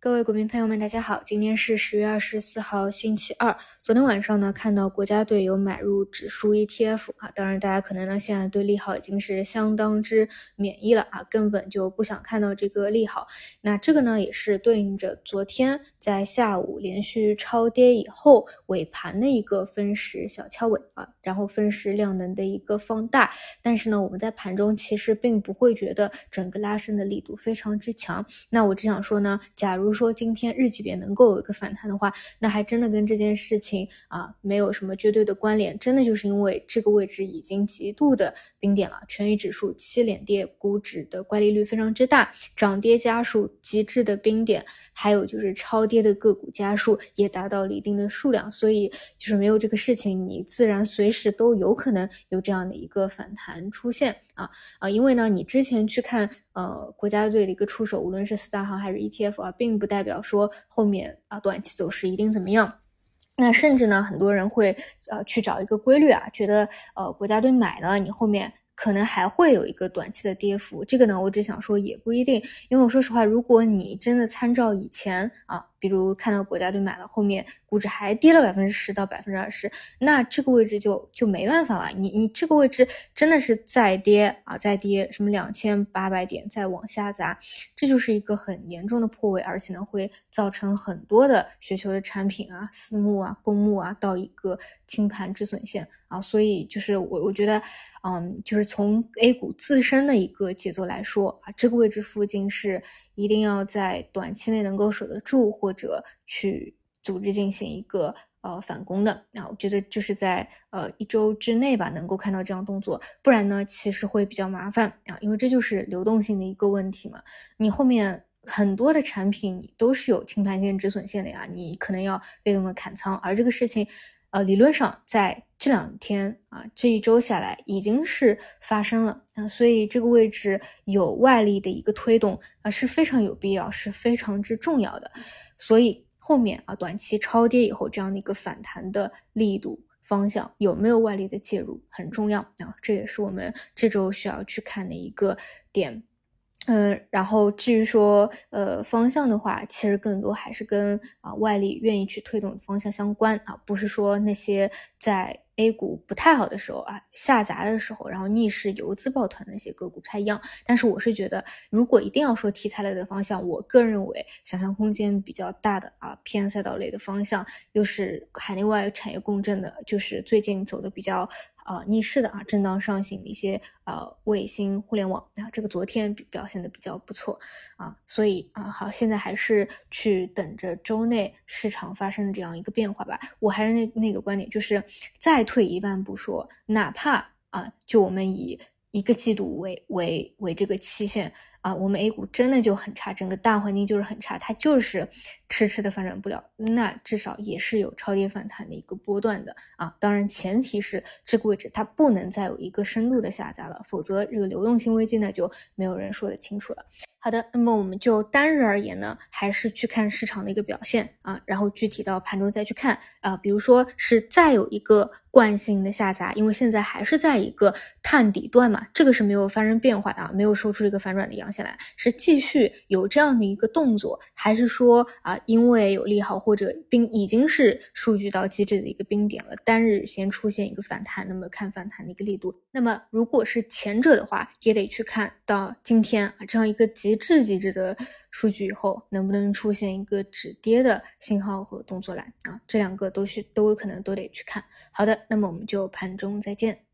各位股民朋友们，大家好，今天是十月二十四号，星期二。昨天晚上呢，看到国家队有买入指数 ETF 啊，当然大家可能呢现在对利好已经是相当之免疫了啊，根本就不想看到这个利好。那这个呢，也是对应着昨天在下午连续超跌以后尾盘的一个分时小翘尾啊，然后分时量能的一个放大。但是呢，我们在盘中其实并不会觉得整个拉升的力度非常之强。那我只想说呢，假如如说今天日级别能够有一个反弹的话，那还真的跟这件事情啊没有什么绝对的关联，真的就是因为这个位置已经极度的冰点了，权益指数七连跌，股指的乖离率非常之大，涨跌家数极致的冰点，还有就是超跌的个股家数也达到了一定的数量，所以就是没有这个事情，你自然随时都有可能有这样的一个反弹出现啊啊，因为呢，你之前去看。呃，国家队的一个出手，无论是四大行还是 ETF 啊，并不代表说后面啊短期走势一定怎么样。那甚至呢，很多人会呃去找一个规律啊，觉得呃国家队买了，你后面可能还会有一个短期的跌幅。这个呢，我只想说也不一定，因为我说实话，如果你真的参照以前啊。比如看到国家队买了，后面估值还跌了百分之十到百分之二十，那这个位置就就没办法了。你你这个位置真的是再跌啊，再跌什么两千八百点再往下砸，这就是一个很严重的破位，而且呢会造成很多的雪球的产品啊、私募啊、公募啊到一个清盘止损线啊。所以就是我我觉得，嗯，就是从 A 股自身的一个节奏来说啊，这个位置附近是。一定要在短期内能够守得住，或或者去组织进行一个呃反攻的。那我觉得就是在呃一周之内吧，能够看到这样动作，不然呢，其实会比较麻烦啊，因为这就是流动性的一个问题嘛。你后面很多的产品你都是有清盘线、止损线的呀，你可能要被动的砍仓，而这个事情。呃，理论上在这两天啊，这一周下来已经是发生了啊，所以这个位置有外力的一个推动啊是非常有必要，是非常之重要的。所以后面啊，短期超跌以后这样的一个反弹的力度方向有没有外力的介入很重要啊，这也是我们这周需要去看的一个点。嗯，然后至于说呃方向的话，其实更多还是跟啊外力愿意去推动的方向相关啊，不是说那些在。A 股不太好的时候啊，下砸的时候，然后逆势游资抱团的一些个股不太一样。但是我是觉得，如果一定要说题材类的方向，我个人认为想象空间比较大的啊，偏赛道类的方向，又是海内外产业共振的，就是最近走的比较。啊，逆势的啊，震荡上行的一些呃卫星互联网啊，这个昨天表现的比较不错啊，所以啊，好，现在还是去等着周内市场发生这样一个变化吧。我还是那那个观点，就是再退一万步说，哪怕啊，就我们以一个季度为为为这个期限。啊，我们 A 股真的就很差，整个大环境就是很差，它就是迟迟的反转不了，那至少也是有超跌反弹的一个波段的啊。当然，前提是这个位置它不能再有一个深度的下砸了，否则这个流动性危机呢就没有人说得清楚了。好的，那么我们就单日而言呢，还是去看市场的一个表现啊，然后具体到盘中再去看啊，比如说是再有一个惯性的下砸，因为现在还是在一个探底段嘛，这个是没有发生变化的啊，没有收出一个反转的阳线来，是继续有这样的一个动作，还是说啊，因为有利好或者冰已经是数据到极致的一个冰点了，单日先出现一个反弹，那么看反弹的一个力度，那么如果是前者的话，也得去看到今天啊这样一个极。致极致的数据以后，能不能出现一个止跌的信号和动作来啊？这两个都是都有可能都得去看。好的，那么我们就盘中再见。